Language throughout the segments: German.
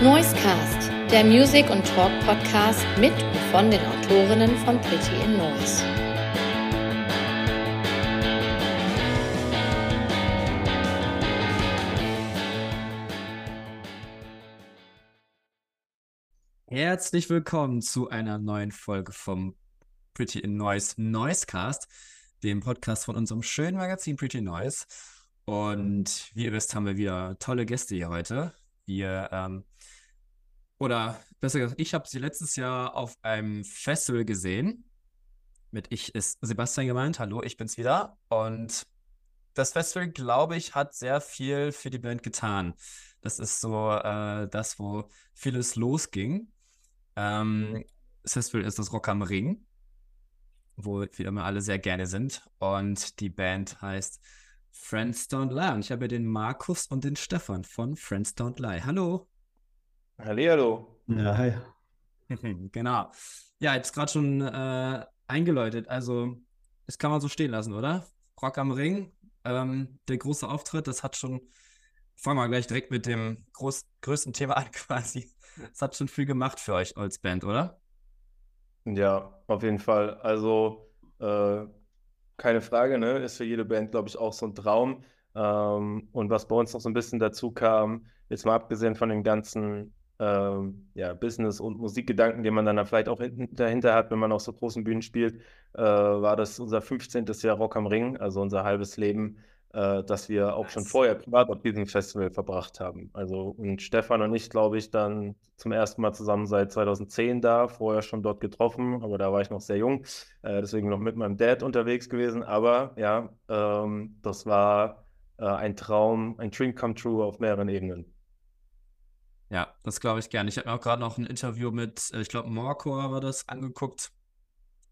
Noisecast, der Music- und Talk-Podcast mit und von den Autorinnen von Pretty in Noise. Herzlich willkommen zu einer neuen Folge vom Pretty in Noise Noisecast, dem Podcast von unserem schönen Magazin Pretty Noise. Und wie ihr wisst, haben wir wieder tolle Gäste hier heute. Wir, ähm, oder besser gesagt, ich habe sie letztes Jahr auf einem Festival gesehen. Mit ich ist Sebastian gemeint. Hallo, ich bin's wieder. Und das Festival, glaube ich, hat sehr viel für die Band getan. Das ist so äh, das, wo vieles losging. Ähm, das Festival ist das Rock am Ring, wo wir immer alle sehr gerne sind. Und die Band heißt Friends Don't Lie. Und ich habe den Markus und den Stefan von Friends Don't Lie. Hallo. Hallihallo. Ja, hi. genau. Ja, jetzt gerade schon äh, eingeläutet. Also, das kann man so stehen lassen, oder? Rock am Ring, ähm, der große Auftritt, das hat schon. Fangen wir gleich direkt mit dem groß, größten Thema an, quasi. Das hat schon viel gemacht für euch als Band, oder? Ja, auf jeden Fall. Also, äh, keine Frage, ne? Ist für jede Band, glaube ich, auch so ein Traum. Ähm, und was bei uns noch so ein bisschen dazu kam, jetzt mal abgesehen von den ganzen ähm, ja, Business- und Musikgedanken, den man dann vielleicht auch hinten, dahinter hat, wenn man auf so großen Bühnen spielt, äh, war das unser 15. Jahr Rock am Ring, also unser halbes Leben, äh, das wir auch schon vorher privat auf diesem Festival verbracht haben. Also und Stefan und ich, glaube ich, dann zum ersten Mal zusammen seit 2010 da, vorher schon dort getroffen, aber da war ich noch sehr jung, äh, deswegen noch mit meinem Dad unterwegs gewesen. Aber ja, ähm, das war äh, ein Traum, ein Dream come true auf mehreren Ebenen. Ja, das glaube ich gerne. Ich habe mir auch gerade noch ein Interview mit, äh, ich glaube, Morcor war das, angeguckt.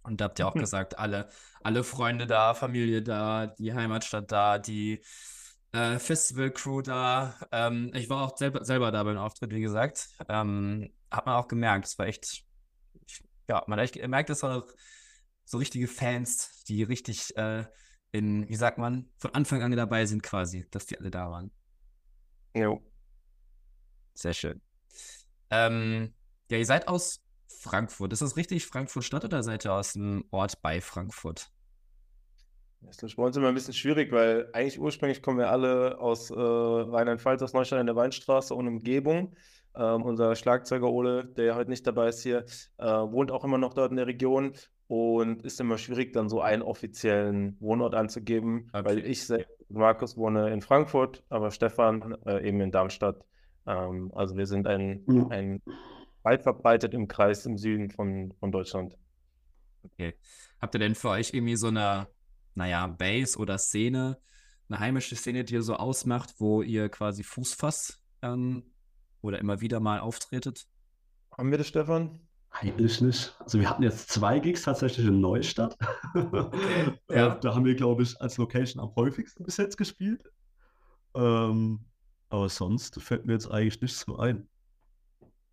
Und da habt ihr auch gesagt, alle, alle Freunde da, Familie da, die Heimatstadt da, die äh, Festival-Crew da. Ähm, ich war auch selber, selber da beim Auftritt, wie gesagt. Ähm, hat man auch gemerkt, es war echt, ja, man hat echt gemerkt, es waren auch so richtige Fans, die richtig äh, in, wie sagt man, von Anfang an dabei sind quasi, dass die alle da waren. Jo. Sehr schön. Ähm, ja, ihr seid aus Frankfurt. Ist das richtig Frankfurt Stadt oder seid ihr aus einem Ort bei Frankfurt? Das ist bei uns immer ein bisschen schwierig, weil eigentlich ursprünglich kommen wir alle aus äh, Rheinland-Pfalz, aus Neustadt in der Weinstraße und Umgebung. Ähm, unser Schlagzeuger Ole, der heute nicht dabei ist hier, äh, wohnt auch immer noch dort in der Region und ist immer schwierig, dann so einen offiziellen Wohnort anzugeben, Okay. weil ich selbst, Markus, wohne in Frankfurt, aber Stefan äh, eben in Darmstadt. Ähm, also wir sind ein, Ja. ein weit verbreitet im Kreis im Süden von, von Deutschland. Okay. Habt ihr denn für euch irgendwie so eine, naja, Base oder Szene, eine heimische Szene, die ihr so ausmacht, wo ihr quasi Fuß fasst ähm, oder immer wieder mal auftretet? Haben wir das, Stefan? Eigentlich nicht. Also wir hatten jetzt zwei Gigs tatsächlich in Neustadt. Äh, ja. Da haben wir, glaube ich, als Location am häufigsten bis jetzt gespielt. Ähm, aber sonst fällt mir jetzt eigentlich nichts so ein.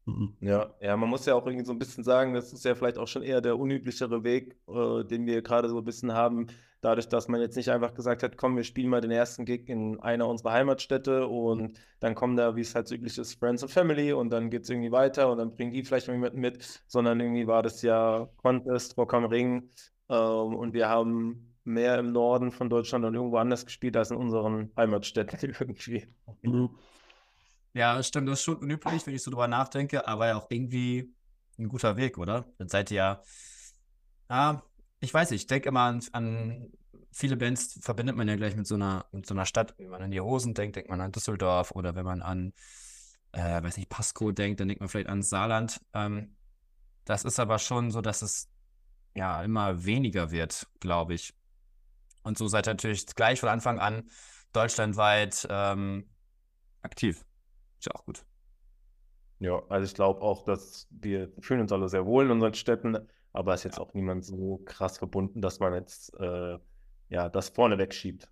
Mhm. Ja, ja, man muss ja auch irgendwie so ein bisschen sagen, das ist ja vielleicht auch schon eher der unüblichere Weg, äh, den wir gerade so ein bisschen haben, dadurch, dass man jetzt nicht einfach gesagt hat, komm, wir spielen mal den ersten Gig in einer unserer Heimatstädte und dann kommen da, wie es halt üblich ist, Friends and Family und dann geht es irgendwie weiter und dann bringen die vielleicht jemanden mit, sondern irgendwie war das ja Contest, Rock am Ring ähm, und wir haben mehr im Norden von Deutschland und irgendwo anders gespielt als in unseren Heimatstädten irgendwie. Mhm. Ja, stimmt, das ist schon unüblich, wenn ich so drüber nachdenke, aber ja auch irgendwie ein guter Weg, oder? Dann seid ihr ja, ja, ich weiß nicht, ich denke immer an, an viele Bands verbindet man ja gleich mit so einer, mit so einer Stadt. Wenn man an die Hosen denkt, denkt man an Düsseldorf oder wenn man an, äh, weiß nicht, Pasco denkt, dann denkt man vielleicht an Saarland. Ähm, das ist aber schon so, dass es ja immer weniger wird, glaube ich. Und so seid ihr natürlich gleich von Anfang an deutschlandweit ähm, aktiv. Ist ja auch gut. Ja, also ich glaube auch, dass wir fühlen uns alle sehr wohl in unseren Städten, aber es ist jetzt auch niemand so krass verbunden, dass man jetzt äh, ja das vorne wegschiebt.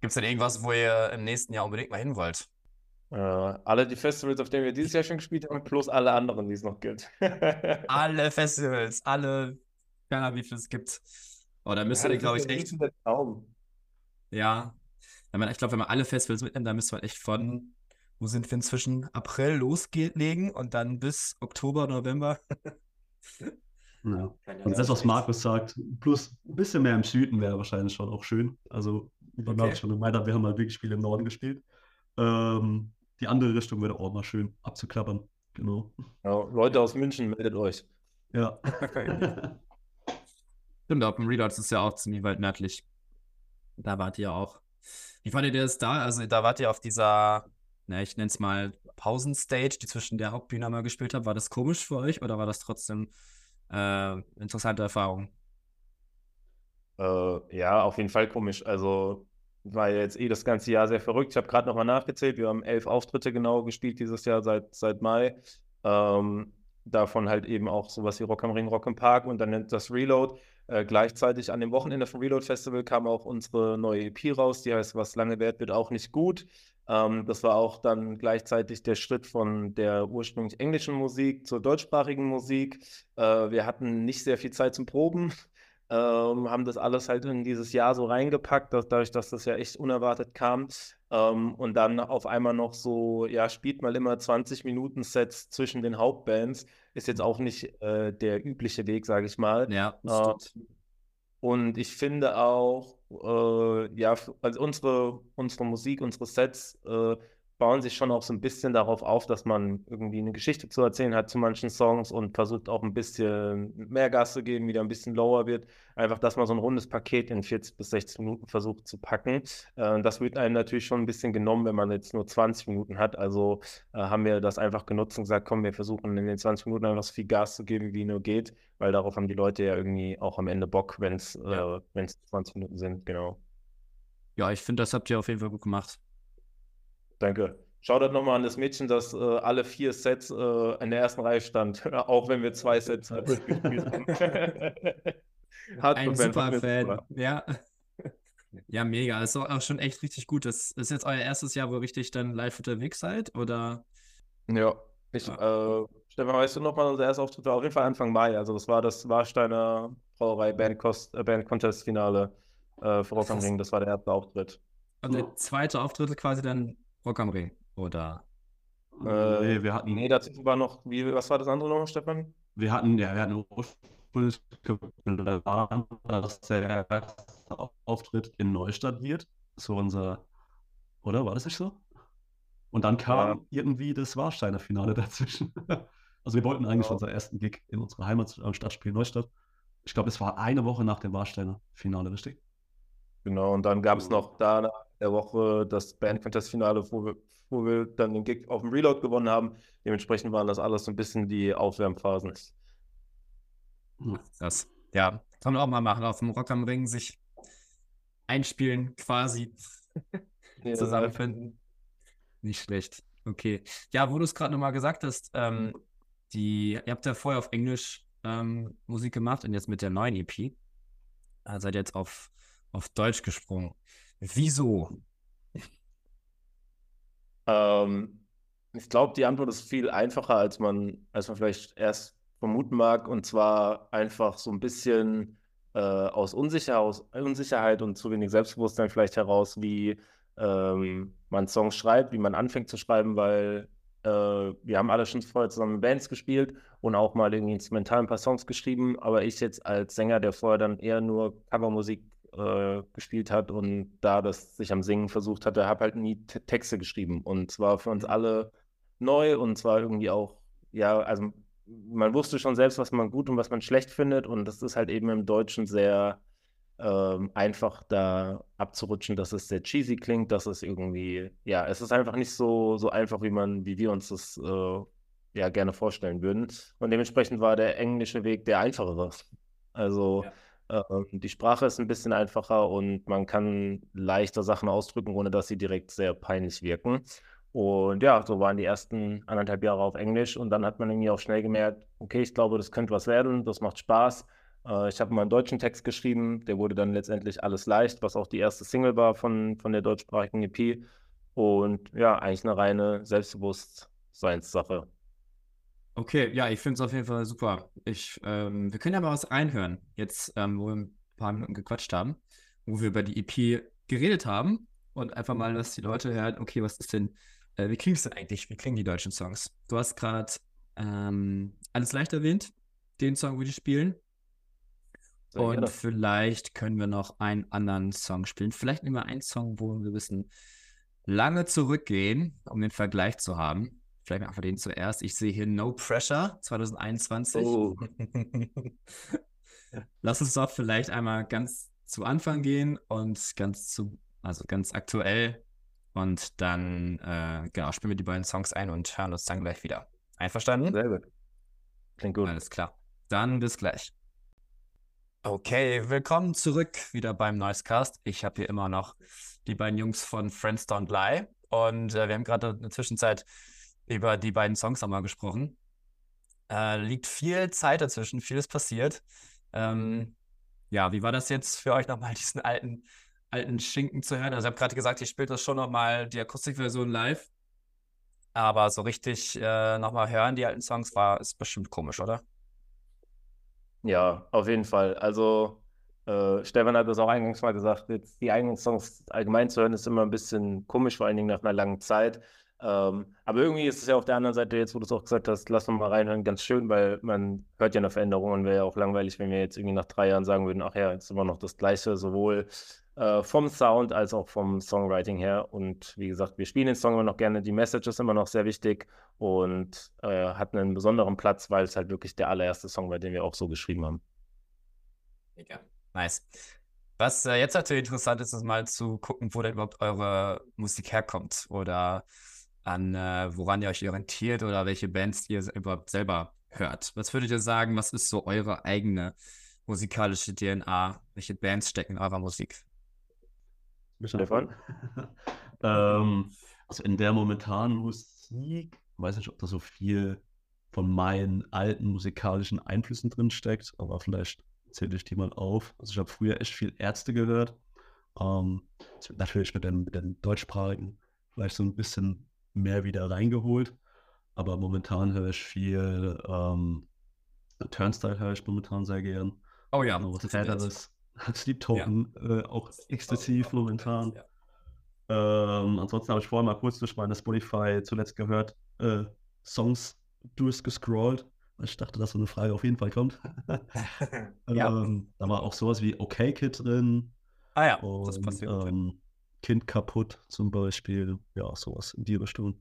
Gibt es denn irgendwas, wo ihr im nächsten Jahr unbedingt mal hin wollt? Äh, alle die Festivals, auf denen wir dieses Jahr schon gespielt haben, plus alle anderen, die es noch gibt. Alle Festivals, alle, keine Ahnung, wie viel es gibt. Oh, da müsst Ja, glaube ich, echt, ja. Ich glaube, wenn man alle Festivals mitnimmt, dann müsste man echt von wo sind wir inzwischen? April loslegen und dann bis Oktober, November. Ja. Und das, was Markus sagt, plus ein bisschen mehr im Süden wäre wahrscheinlich schon auch schön. Also, okay. Markus schon gemeint wir haben halt wirklich viel im Norden gespielt. Ähm, die andere Richtung wäre auch mal schön abzuklappern. Genau. Ja, Leute aus München, meldet euch. Ja. Stimmt, dem Reloads ist ja auch ziemlich weit nördlich. Da wart ihr auch. Wie fandet ihr das da? Also, da wart ihr auf dieser, na, ich nenne es mal Pausenstage, die zwischen der Hauptbühne mal gespielt habt. War das komisch für euch oder war das trotzdem äh, interessante Erfahrung? Äh, ja, auf jeden Fall komisch. Also, war jetzt eh das ganze Jahr sehr verrückt. Ich habe gerade nochmal nachgezählt. Wir haben elf Auftritte genau gespielt dieses Jahr seit, seit Mai. Ähm, davon halt eben auch sowas wie Rock am Ring, Rock im Park und dann das Reload. Äh, gleichzeitig an dem Wochenende vom Reload Festival kam auch unsere neue EP raus, die heißt Was lange wert wird auch nicht gut. Ähm, das war auch dann gleichzeitig der Schritt von der ursprünglich englischen Musik zur deutschsprachigen Musik. Äh, wir hatten nicht sehr viel Zeit zum Proben. Ähm, haben das alles halt in dieses Jahr so reingepackt, dass, dadurch, dass das ja echt unerwartet kam. Ähm, und dann auf einmal noch so, ja, spielt mal immer 20 Minuten Sets zwischen den Hauptbands. Ist jetzt auch nicht äh, der übliche Weg, sage ich mal. Ja, äh, und ich finde auch, äh, ja, also unsere, unsere Musik, unsere Sets äh, bauen sich schon auch so ein bisschen darauf auf, dass man irgendwie eine Geschichte zu erzählen hat zu manchen Songs und versucht auch ein bisschen mehr Gas zu geben, wieder ein bisschen lower wird. Einfach, dass man so ein rundes Paket in 40 bis 60 Minuten versucht zu packen. Äh, das wird einem natürlich schon ein bisschen genommen, wenn man jetzt nur 20 Minuten hat. Also äh, haben wir das einfach genutzt und gesagt, komm, wir versuchen in den 20 Minuten einfach so viel Gas zu geben, wie nur geht, weil darauf haben die Leute ja irgendwie auch am Ende Bock, wenn es ja. äh, 20 Minuten sind, genau. Ja, ich finde, das habt ihr auf jeden Fall gut gemacht. Danke. Schau das nochmal an das Mädchen, das äh, alle vier Sets äh, in der ersten Reihe stand, auch wenn wir zwei Sets gespielt haben. Ein super Fan, ja. Ja, mega. Ist auch schon echt richtig gut. Das ist jetzt euer erstes Jahr, wo ihr richtig dann live unterwegs seid, oder? Ja. Ich, ja. Äh, Stefan, weißt du nochmal, unser erster Auftritt war auf jeden Fall Anfang Mai. Also das war das Warsteiner Brauerei Band, Cost, äh, Band Contest Finale äh, Rock am Ring. Das war der erste Auftritt. Und der zweite Auftritt quasi dann Ring. Oder? Äh, nee, wir hatten. Nee, dazu war noch, wie, was war das andere noch, Stefan? Wir hatten, ja, wir hatten ursprünglich dass der erste Auftritt in Neustadt wird. So unser, oder? War das nicht so? Und dann kam ja. irgendwie das Warsteiner Finale dazwischen. also wir wollten eigentlich ja. unseren ersten Gig in unserer Heimatstadt spielen, Neustadt. Ich glaube, es war eine Woche nach dem Warsteiner Finale, richtig? Genau, und dann gab es noch da der Woche das Band Contest Finale, wo wir, wo wir dann den Gig auf dem Reload gewonnen haben. Dementsprechend waren das alles so ein bisschen die Aufwärmphasen. Das, ja, kann man auch mal machen, auf dem Rock am Ring sich einspielen quasi. Ja, Zusammenfinden. Nicht schlecht. Okay. Ja, wo du es gerade nochmal gesagt hast, ähm, die, ihr habt ja vorher auf Englisch ähm, Musik gemacht und jetzt mit der neuen EP äh, seid ihr jetzt auf, auf Deutsch gesprungen. Wieso? Ähm, ich glaube, die Antwort ist viel einfacher, als man, als man vielleicht erst vermuten mag. Und zwar einfach so ein bisschen äh, aus, Unsicher aus Unsicherheit und zu wenig Selbstbewusstsein vielleicht heraus, wie ähm, man Songs schreibt, wie man anfängt zu schreiben, weil äh, wir haben alle schon vorher zusammen in Bands gespielt und auch mal irgendwie instrumental ein paar Songs geschrieben. Aber ich jetzt als Sänger, der vorher dann eher nur Covermusik äh, gespielt hat und da das sich am Singen versucht hatte, habe halt nie T Texte geschrieben. Und zwar für uns mhm. alle neu und zwar irgendwie auch, ja, also man wusste schon selbst, was man gut und was man schlecht findet. Und das ist halt eben im Deutschen sehr ähm, einfach da abzurutschen, dass es sehr cheesy klingt, dass es irgendwie, ja, es ist einfach nicht so, so einfach, wie man, wie wir uns das äh, ja gerne vorstellen würden. Und dementsprechend war der englische Weg der einfachere. Also ja die Sprache ist ein bisschen einfacher und man kann leichter Sachen ausdrücken, ohne dass sie direkt sehr peinlich wirken. Und ja, so waren die ersten anderthalb Jahre auf Englisch und dann hat man irgendwie auch schnell gemerkt, okay, ich glaube, das könnte was werden, das macht Spaß. Äh, ich habe mal einen deutschen Text geschrieben, der wurde dann letztendlich alles leicht, was auch die erste Single war von, von der deutschsprachigen EP. Und ja, eigentlich eine reine Selbstbewusstseinssache. Okay, ja, ich finde es auf jeden Fall super. Ich, ähm, wir können ja mal was reinhören, jetzt, ähm, wo wir ein paar Minuten gequatscht haben, wo wir über die EP geredet haben und einfach mal, dass die Leute hören, okay, was ist denn äh, wie klingst du denn eigentlich? Wie klingen die deutschen Songs? Du hast gerade ähm, alles leicht erwähnt, den Song würde ich spielen. Sehr Und gerne. vielleicht können wir noch einen anderen Song spielen. Vielleicht nehmen wir einen Song, wo wir wissen, lange zurückgehen, um den Vergleich zu haben. Vielleicht einfach den zuerst. Ich sehe hier No Pressure 2021. Oh. Lass uns doch vielleicht einmal ganz zu Anfang gehen und ganz zu, also ganz aktuell. Und dann, äh, genau, spielen wir die beiden Songs ein und hören uns dann gleich wieder. Einverstanden? Sehr gut. Klingt gut. Alles klar. Dann bis gleich. Okay, willkommen zurück wieder beim Noisecast. Ich habe hier immer noch die beiden Jungs von Friends Don't Lie und äh, wir haben gerade in der Zwischenzeit über die beiden Songs nochmal gesprochen. Äh, liegt viel Zeit dazwischen, vieles passiert. Ähm, ja, wie war das jetzt für euch nochmal, diesen alten, alten Schinken zu hören? Also, ich habe gerade gesagt, ihr spielt das schon nochmal die Akustikversion live. Aber so richtig äh, nochmal hören, die alten Songs, war ist bestimmt komisch, oder? Ja, auf jeden Fall. Also, äh, Stefan hat das auch eingangs mal gesagt, jetzt die eigenen Songs allgemein zu hören, ist immer ein bisschen komisch, vor allen Dingen nach einer langen Zeit. Ähm, aber irgendwie ist es ja auf der anderen Seite, jetzt wo du es auch gesagt hast, lass uns mal reinhören, ganz schön, weil man hört ja eine Veränderung und wäre ja auch langweilig, wenn wir jetzt irgendwie nach drei Jahren sagen würden, ach ja, jetzt immer noch das Gleiche, sowohl äh, vom Sound als auch vom Songwriting her. Und wie gesagt, wir spielen den Song immer noch gerne, die Message ist immer noch sehr wichtig und äh, hat einen besonderen Platz, weil es halt wirklich der allererste Song war, den wir auch so geschrieben haben. Mega. Nice. Was äh, jetzt natürlich interessant ist, ist mal zu gucken, wo denn überhaupt eure Musik herkommt oder an äh, woran ihr euch orientiert oder welche Bands ihr überhaupt selber hört. Was würdet ihr sagen, was ist so eure eigene musikalische DNA? Welche Bands stecken in eurer Musik? Stefan? ähm, also in der momentanen Musik, weiß nicht, ob da so viel von meinen alten musikalischen Einflüssen drin steckt, aber vielleicht zähle ich die mal auf. Also ich habe früher echt viel Ärzte gehört. Ähm, natürlich mit den, mit den deutschsprachigen vielleicht so ein bisschen mehr wieder reingeholt. Aber momentan höre ich viel ähm, Turnstyle höre ich momentan sehr gern. Oh ja, Noch was das ist nett. Härteres. Sleep Token äh, auch exzessiv momentan. Ja. Ähm, ansonsten habe ich vorhin mal kurz durch meine Spotify zuletzt gehört, äh, Songs durchgescrollt, weil ich dachte, dass so eine Frage auf jeden Fall kommt. Ja. ähm, da war auch sowas wie OK Kid drin Ah ja, und das passiert. ähm, Kind kaputt zum Beispiel. Ja, sowas in die Richtung.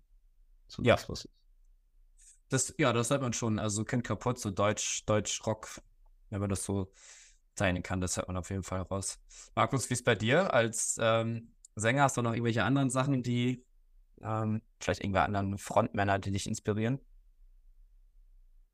So Ja. das, was Das, ja, das hört man schon. Also Kind kaputt, so Deutsch, Deutsch-Rock, wenn man das so teilen kann, das hört man auf jeden Fall raus. Markus, wie ist bei dir als ähm, Sänger? Hast du noch irgendwelche anderen Sachen, die ähm, vielleicht irgendwelche anderen Frontmänner, die dich inspirieren?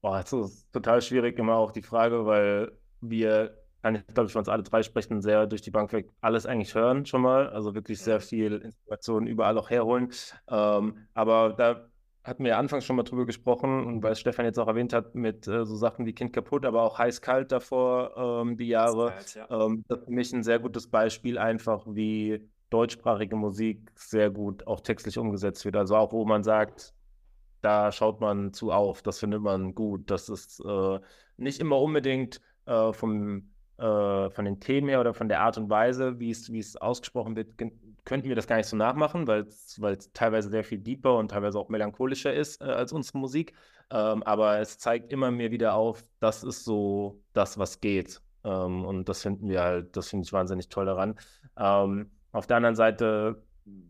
Boah, es ist total schwierig immer auch die Frage, weil wir, kann ich glaube ich, für uns alle drei sprechen, sehr durch die Bank weg alles eigentlich hören schon mal. Also wirklich sehr viel Inspiration überall auch herholen. Ähm, aber da hatten wir ja anfangs schon mal drüber gesprochen und weil Stefan jetzt auch erwähnt hat, mit äh, so Sachen wie Kind kaputt, aber auch heiß-kalt davor ähm, die Jahre. Ähm, das ist für mich ein sehr gutes Beispiel, einfach wie deutschsprachige Musik sehr gut auch textlich umgesetzt wird. Also auch wo man sagt, da schaut man zu auf, das findet man gut. Das ist äh, nicht immer unbedingt äh, vom, äh, von den Themen her oder von der Art und Weise, wie es, wie es ausgesprochen wird, könnten wir das gar nicht so nachmachen, weil es teilweise sehr viel deeper und teilweise auch melancholischer ist äh, als unsere Musik. Ähm, aber es zeigt immer mir wieder auf, das ist so das, was geht. Ähm, und das finden wir halt, das finde ich wahnsinnig toll daran. Ähm, auf der anderen Seite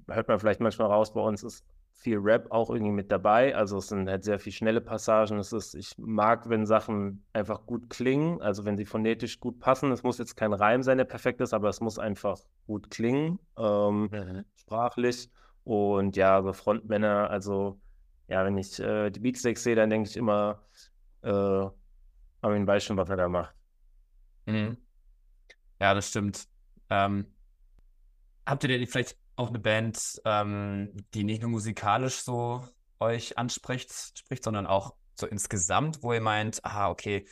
hört man vielleicht manchmal raus, bei uns ist viel Rap auch irgendwie mit dabei. Also es sind halt sehr viel schnelle Passagen. Es ist, ich mag, wenn Sachen einfach gut klingen, also wenn sie phonetisch gut passen. Es muss jetzt kein Reim sein, der perfekt ist, aber es muss einfach gut klingen, ähm, sprachlich. Und ja, so Frontmänner, also ja, wenn ich äh, die Beatsteaks sehe, dann denke ich immer, äh, Armin weiß schon, was er da macht. Mhm. Ja, das stimmt. Ähm, habt ihr denn vielleicht auch eine Band, ähm, die nicht nur musikalisch so euch anspricht, spricht, sondern auch so insgesamt, wo ihr meint, ah, okay,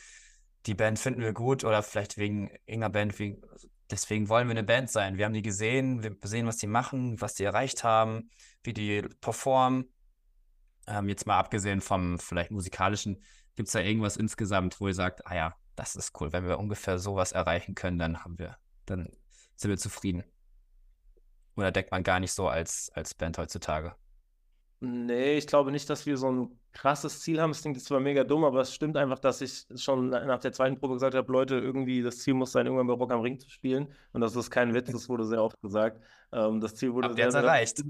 die Band finden wir gut oder vielleicht wegen irgendeiner Band, wegen, deswegen wollen wir eine Band sein. Wir haben die gesehen, wir sehen, was die machen, was die erreicht haben, wie die performen. Ähm, jetzt mal abgesehen vom vielleicht musikalischen, gibt es da irgendwas insgesamt, wo ihr sagt, ah ja, das ist cool. Wenn wir ungefähr sowas erreichen können, dann haben wir, dann sind wir zufrieden. Oder denkt man gar nicht so als, als Band heutzutage? Nee, ich glaube nicht, dass wir so ein krasses Ziel haben. Es klingt zwar mega dumm, aber es stimmt einfach, dass ich schon nach der zweiten Probe gesagt habe, Leute, irgendwie das Ziel muss sein, irgendwann bei Rock am Ring zu spielen. Und das ist kein Witz, das wurde sehr oft gesagt. Ähm, das Ziel wurde sehr, sehr, erreicht?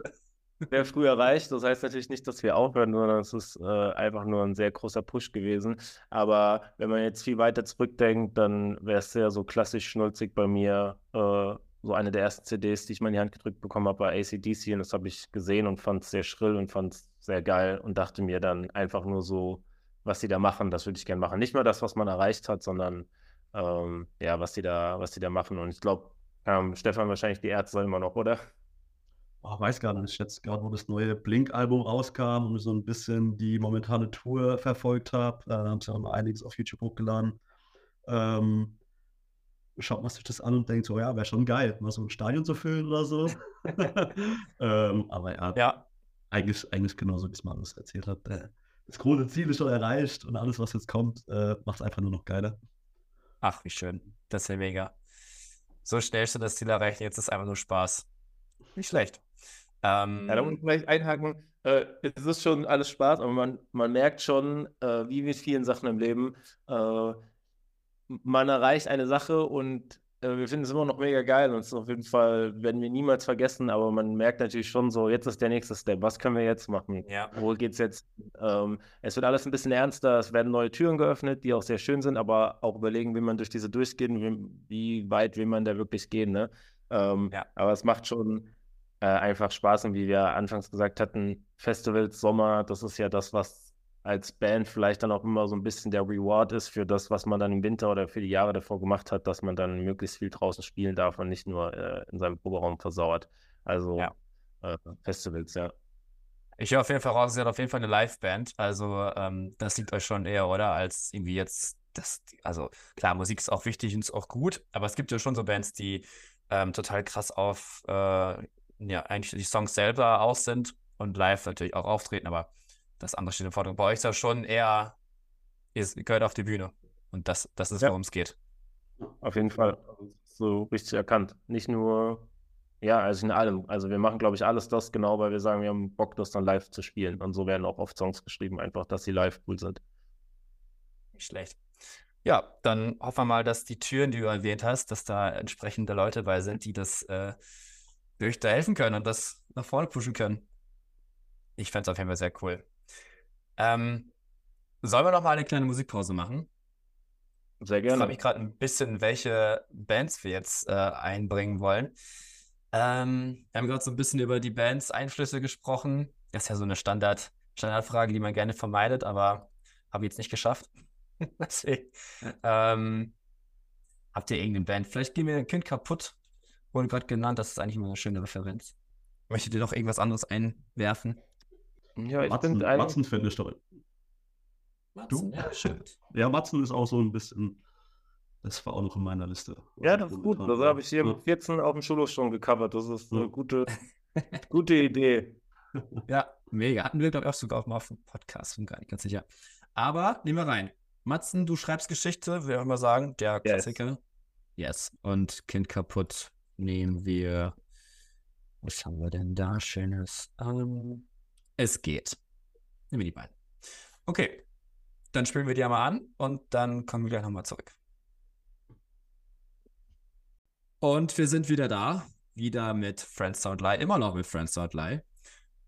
sehr früh erreicht. Das heißt natürlich nicht, dass wir aufhören, sondern es ist äh, einfach nur ein sehr großer Push gewesen. Aber wenn man jetzt viel weiter zurückdenkt, dann wäre es sehr so klassisch schnulzig bei mir. Äh, so eine der ersten CDs, die ich mal in die Hand gedrückt bekommen habe, war ACDC und das habe ich gesehen und fand es sehr schrill und fand es sehr geil und dachte mir dann einfach nur so, was die da machen, das würde ich gerne machen. Nicht mal das, was man erreicht hat, sondern ähm, ja, was die da, was die da machen. Und ich glaube, ähm, Stefan wahrscheinlich die Ärzte immer noch, oder? Oh, weiß gar nicht. Jetzt gerade, wo das neue Blink-Album rauskam und ich so ein bisschen die momentane Tour verfolgt habe, da haben sie auch einiges auf YouTube hochgeladen. Ähm, schaut man sich das an und denkt so, ja, wäre schon geil, mal so ein Stadion zu füllen oder so. ähm, aber ja, Ja, eigentlich, eigentlich genauso, wie es Marius erzählt hat. Äh, das große Ziel ist schon erreicht und alles, was jetzt kommt, äh, macht es einfach nur noch geiler. ach, wie schön. Das ist ja mega. So schnell schon das Ziel erreichen, jetzt ist einfach nur Spaß. Nicht schlecht. Ähm, Ja, da muss ich vielleicht einhaken. Äh, es ist schon alles Spaß, aber man, man merkt schon, äh, wie mit vielen Sachen im Leben, äh, man erreicht eine Sache und äh, wir finden es immer noch mega geil und es ist auf jeden Fall, werden wir niemals vergessen, aber man merkt natürlich schon so, jetzt ist der nächste Step. Was können wir jetzt machen? ja. Wo geht's jetzt? Ähm, es wird alles ein bisschen ernster, es werden neue Türen geöffnet, die auch sehr schön sind, aber auch überlegen, wie man durch diese durchgeht und wie, wie weit will man da wirklich gehen, ne? Ähm, Ja. Aber es macht schon äh, einfach Spaß und wie wir anfangs gesagt hatten, Festivals, Sommer, das ist ja das, was als Band vielleicht dann auch immer so ein bisschen der Reward ist für das, was man dann im Winter oder für die Jahre davor gemacht hat, dass man dann möglichst viel draußen spielen darf und nicht nur äh, in seinem Proberaum versauert. Also Ja. äh, Festivals, ja. Ich höre auf jeden Fall raus, ihr seid auf jeden Fall eine Liveband. Also, ähm, das liegt euch schon eher, oder? Als irgendwie jetzt das, also klar, Musik ist auch wichtig und ist auch gut, aber es gibt ja schon so Bands, die ähm, total krass auf äh, ja, eigentlich die Songs selber aus sind und live natürlich auch auftreten, aber das andere steht im Vordergrund. Bei euch ist ja schon eher, ihr gehört auf die Bühne. Und das, das ist, Ja. worum es geht. Auf jeden Fall. So richtig erkannt. Nicht nur, ja, also in allem. Also wir machen, glaube ich, alles das genau, weil wir sagen, wir haben Bock, das dann live zu spielen. Und so werden auch oft Songs geschrieben, einfach, dass sie live cool sind. Nicht schlecht. Ja, dann hoffen wir mal, dass die Türen, die du erwähnt hast, dass da entsprechende Leute bei sind, die das äh, euch da helfen können und das nach vorne pushen können. Ich fände es auf jeden Fall sehr cool. Ähm, sollen wir noch mal eine kleine Musikpause machen? Sehr Ich frage gerne. mich gerade ein bisschen, welche Bands wir jetzt äh, einbringen wollen. Ähm, wir haben gerade so ein bisschen über die Bands Einflüsse gesprochen. Das ist ja so eine Standard, Standardfrage, die man gerne vermeidet, aber habe ich jetzt nicht geschafft. Deswegen, ähm, habt ihr irgendeine Band? Vielleicht gehen wir ein Kind kaputt. Wurde gerade genannt, das ist eigentlich immer eine schöne Referenz. Möchtet ihr noch irgendwas anderes einwerfen? Ja, ich Matzen, bin ein, Matzen finde ich doch. Matzen, ja, stimmt. Ja, Matzen ist auch so ein bisschen. Das war auch noch in meiner Liste. ja, das ist gut. Das habe ich hier Ja. mit 14 auf dem Schulhof schon gecovert. Das ist eine Ja. gute, gute Idee. Ja, mega. Hatten wir, glaube ich, auch sogar auch mal auf dem Podcast, bin gar nicht ganz sicher. Aber nehmen wir rein. Matzen, du schreibst Geschichte, wir immer sagen, der Yes. Klassiker. Yes. Und Kind kaputt nehmen wir. Was haben wir denn da Schönes? Ähm, es geht. Nehmen wir die beiden. Okay. Dann spielen wir die einmal an und dann kommen wir gleich nochmal zurück. Und wir sind wieder da. Wieder mit Friends Don't Lie. Immer noch mit Friends Don't Lie.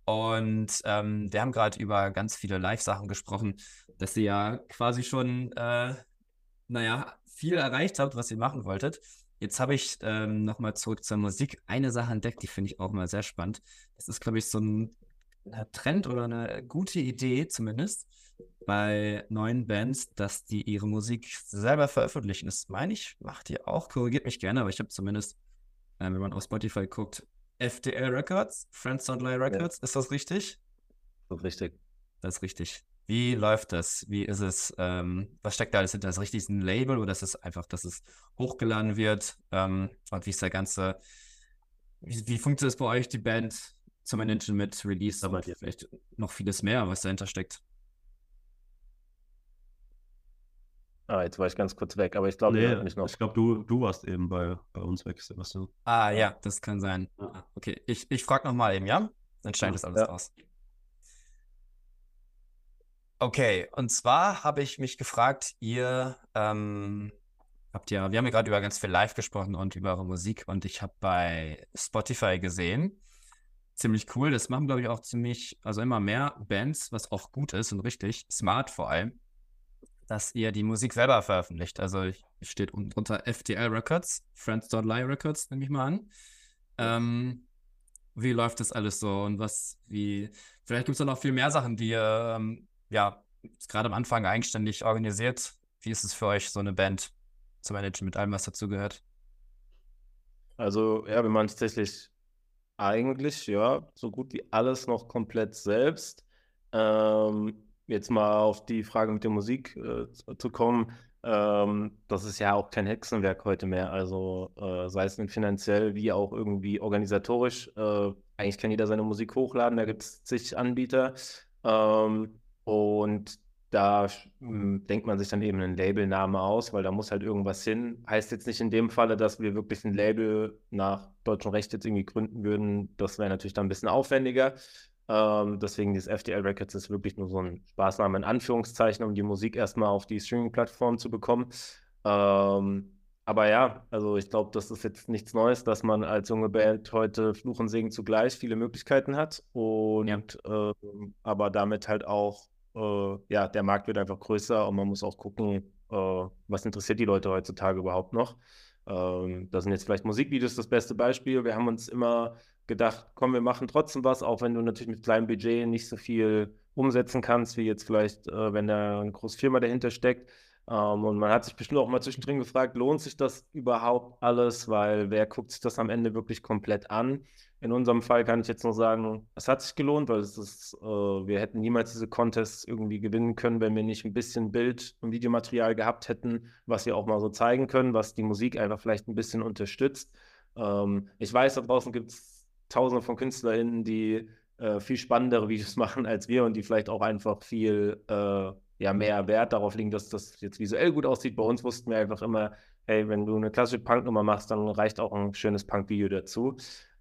Und ähm, wir haben gerade über ganz viele Live-Sachen gesprochen, dass ihr ja quasi schon, äh, naja, viel erreicht habt, was ihr machen wolltet. Jetzt habe ich ähm, nochmal zurück zur Musik eine Sache entdeckt, die finde ich auch mal sehr spannend. Das ist, glaube ich, so ein Trend oder eine gute Idee zumindest bei neuen Bands, dass die ihre Musik selber veröffentlichen. Das meine ich, macht ihr auch, korrigiert mich gerne, aber ich habe zumindest, äh, wenn man auf Spotify guckt, FDL Records, Friends Don't Lie Records, ist das richtig? Das ist richtig. Das ist richtig. Wie läuft das? Wie ist es? Ähm, was steckt da alles hinter? Ist das richtig ein Label oder ist es einfach, dass es hochgeladen wird? Ähm, und wie ist der ganze, wie, wie funktioniert es bei euch, die Band zu managen mit Release Aber die- vielleicht noch vieles mehr, was dahinter steckt? Ah, jetzt war ich ganz kurz weg, aber ich glaube, Nee, mich noch. ich glaube, du, du warst eben bei, bei uns weg, Sebastian. Ah, ja, das kann sein. Ja. Ah, Okay, ich, ich frage nochmal eben, ja? Dann schneide ich das alles Ja. raus. Okay, und zwar habe ich mich gefragt, ihr ähm, habt ja, wir haben ja gerade über ganz viel Live gesprochen und über eure Musik und ich habe bei Spotify gesehen, ziemlich cool, das machen glaube ich auch ziemlich, also immer mehr Bands, was auch gut ist und richtig, smart vor allem, dass ihr die Musik selber veröffentlicht. Also steht unter FTL Records, Friends.ly Records, nehme ich mal an. Ähm, wie läuft das alles so und was, wie, vielleicht gibt es da noch viel mehr Sachen, die ihr, ähm, ja, gerade am Anfang eigenständig organisiert. Wie ist es für euch, so eine Band zu managen mit allem, was dazu gehört? Also, ja, wir machen tatsächlich eigentlich, ja, so gut wie alles noch komplett selbst. Ähm, jetzt mal auf die Frage mit der Musik äh, zu kommen. Ähm, das ist ja auch kein Hexenwerk heute mehr. Also äh, sei es finanziell wie auch irgendwie organisatorisch. Äh, eigentlich kann jeder seine Musik hochladen, da gibt es zig Anbieter. Ähm, und da hm, denkt man sich dann eben einen Labelname aus, weil da muss halt irgendwas hin. Heißt jetzt nicht in dem Falle, dass wir wirklich ein Label nach deutschem Recht jetzt irgendwie gründen würden. Das wäre natürlich dann ein bisschen aufwendiger. Ähm, deswegen dieses FDL Records ist wirklich nur so ein Spaßname in Anführungszeichen, um die Musik erstmal auf die Streaming-Plattform zu bekommen. Ähm, aber ja, also ich glaube, das ist jetzt nichts Neues, dass man als junge Band heute Fluch und Segen zugleich viele Möglichkeiten hat. Und ja. äh, aber damit halt auch, äh, ja, der Markt wird einfach größer und man muss auch gucken, äh, was interessiert die Leute heutzutage überhaupt noch. Ähm, da sind jetzt vielleicht Musikvideos das beste Beispiel. Wir haben uns immer gedacht, komm, wir machen trotzdem was, auch wenn du natürlich mit kleinem Budget nicht so viel umsetzen kannst, wie jetzt vielleicht, äh, wenn da eine große Firma dahinter steckt. Ähm, und man hat sich bestimmt auch mal zwischendrin gefragt, lohnt sich das überhaupt alles, weil wer guckt sich das am Ende wirklich komplett an? In unserem Fall kann ich jetzt nur sagen, es hat sich gelohnt, weil es ist, äh, wir hätten niemals diese Contests irgendwie gewinnen können, wenn wir nicht ein bisschen Bild- und Videomaterial gehabt hätten, was wir auch mal so zeigen können, was die Musik einfach vielleicht ein bisschen unterstützt. Ähm, ich weiß, da draußen gibt es tausende von KünstlerInnen, die äh, viel spannendere Videos machen als wir und die vielleicht auch einfach viel äh, ja, mehr Wert darauf legen, dass das jetzt visuell gut aussieht. Bei uns wussten wir einfach immer, hey, wenn du eine klassische Punknummer machst, dann reicht auch ein schönes Punk-Video dazu.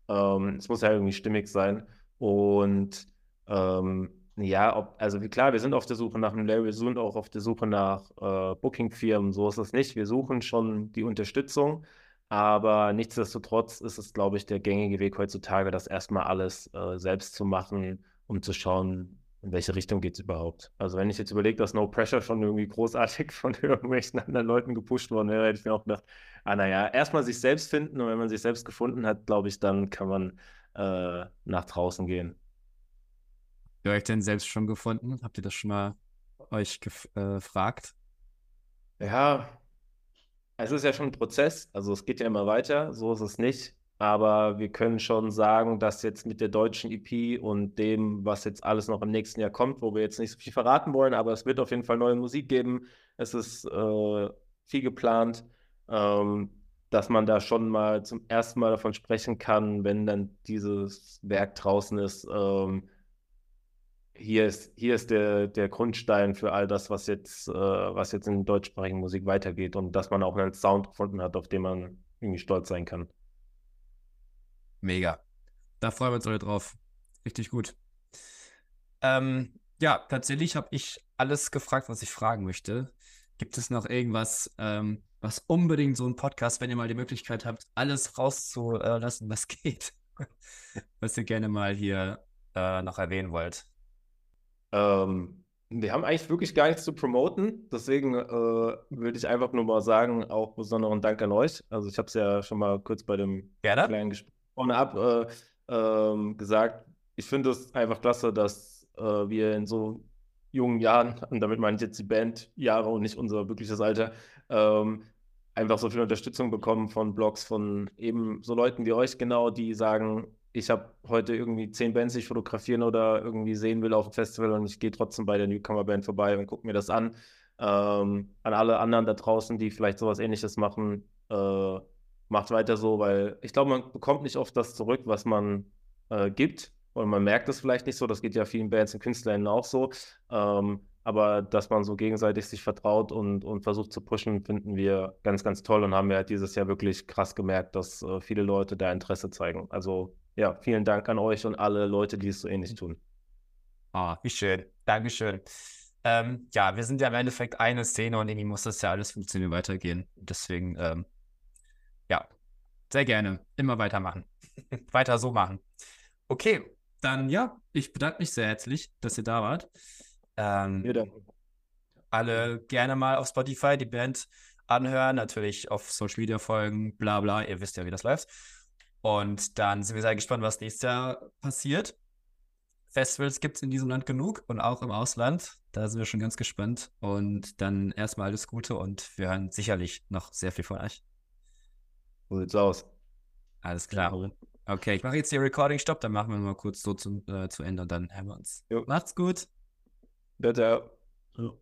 Ähm, es muss ja irgendwie stimmig sein. Und ähm, ja, ob, also klar, wir sind auf der Suche nach einem Label, wir sind auch auf der Suche nach äh, Booking-Firmen, so ist es nicht. Wir suchen schon die Unterstützung. Aber nichtsdestotrotz ist es, glaube ich, der gängige Weg heutzutage, das erstmal alles äh, selbst zu machen, um zu schauen, in welche Richtung geht es überhaupt. Also wenn ich jetzt überlege, dass No Pressure schon irgendwie großartig von irgendwelchen anderen Leuten gepusht worden wäre, hätte ich mir auch gedacht, ah naja, erstmal sich selbst finden und wenn man sich selbst gefunden hat, glaube ich, dann kann man äh, nach draußen gehen. Habt ihr euch denn selbst schon gefunden? Habt ihr das schon mal euch gefragt? Äh, ja, es ist ja schon ein Prozess, also es geht ja immer weiter, so ist es nicht. Aber wir können schon sagen, dass jetzt mit der deutschen EP und dem, was jetzt alles noch im nächsten Jahr kommt, wo wir jetzt nicht so viel verraten wollen, aber es wird auf jeden Fall neue Musik geben. Es ist äh, viel geplant, ähm, dass man da schon mal zum ersten Mal davon sprechen kann, wenn dann dieses Werk draußen ist, ähm, hier ist, hier ist der, der Grundstein für all das, was jetzt, äh, was jetzt in deutschsprachigen Musik weitergeht und dass man auch einen Sound gefunden hat, auf den man irgendwie stolz sein kann. Mega. Da freuen wir uns alle drauf. Richtig gut. Ähm, ja, tatsächlich habe ich alles gefragt, was ich fragen möchte. Gibt es noch irgendwas, ähm, was unbedingt so ein Podcast, wenn ihr mal die Möglichkeit habt, alles rauszulassen, was geht, was ihr gerne mal hier äh, noch erwähnen wollt? Ähm, wir haben eigentlich wirklich gar nichts zu promoten. Deswegen äh, würde ich einfach nur mal sagen, auch besonderen Dank an euch. Also ich habe es ja schon mal kurz bei dem Gerne. kleinen Gespräch ab äh, äh, gesagt. Ich finde es einfach klasse, dass äh, wir in so jungen Jahren, und damit meine ich jetzt die Bandjahre und nicht unser wirkliches Alter, ähm, einfach so viel Unterstützung bekommen von Blogs, von eben so Leuten wie euch genau, die sagen, ich habe heute irgendwie zehn Bands, die ich fotografieren oder irgendwie sehen will auf dem Festival und ich gehe trotzdem bei der Newcomer-Band vorbei und gucke mir das an. Ähm, an alle anderen da draußen, die vielleicht sowas ähnliches machen, äh, macht weiter so, weil ich glaube, man bekommt nicht oft das zurück, was man äh, gibt. Und man merkt es vielleicht nicht so, das geht ja vielen Bands und Künstlern auch so. Ähm, aber dass man so gegenseitig sich vertraut und, und versucht zu pushen, finden wir ganz, ganz toll und haben ja dieses Jahr wirklich krass gemerkt, dass äh, viele Leute da Interesse zeigen. Also ja, vielen Dank an euch und alle Leute, die es so ähnlich tun. Ah, wie schön. Dankeschön. ähm, ja, wir sind ja im Endeffekt eine Szene und irgendwie muss das ja alles funktionieren, weitergehen. Deswegen, ähm, sehr gerne. Immer weitermachen. Weiter so machen. Okay, dann ja, ich bedanke mich sehr herzlich, dass ihr da wart. Ähm, Wir danken. alle gerne mal auf Spotify die Band anhören, natürlich auf Social Media folgen, bla bla, ihr wisst ja, wie das läuft. Und dann sind wir sehr gespannt, was nächstes Jahr passiert. Festivals gibt es in diesem Land genug und auch im Ausland. Da sind wir schon ganz gespannt. Und dann erstmal alles Gute und wir hören sicherlich noch sehr viel von euch. So sieht's aus. Alles klar. Okay, ich mache jetzt hier Recording Stopp, dann machen wir mal kurz so zum, äh, zu Ende und dann hören wir uns. Jo. Macht's gut. Ciao, ciao. Ja.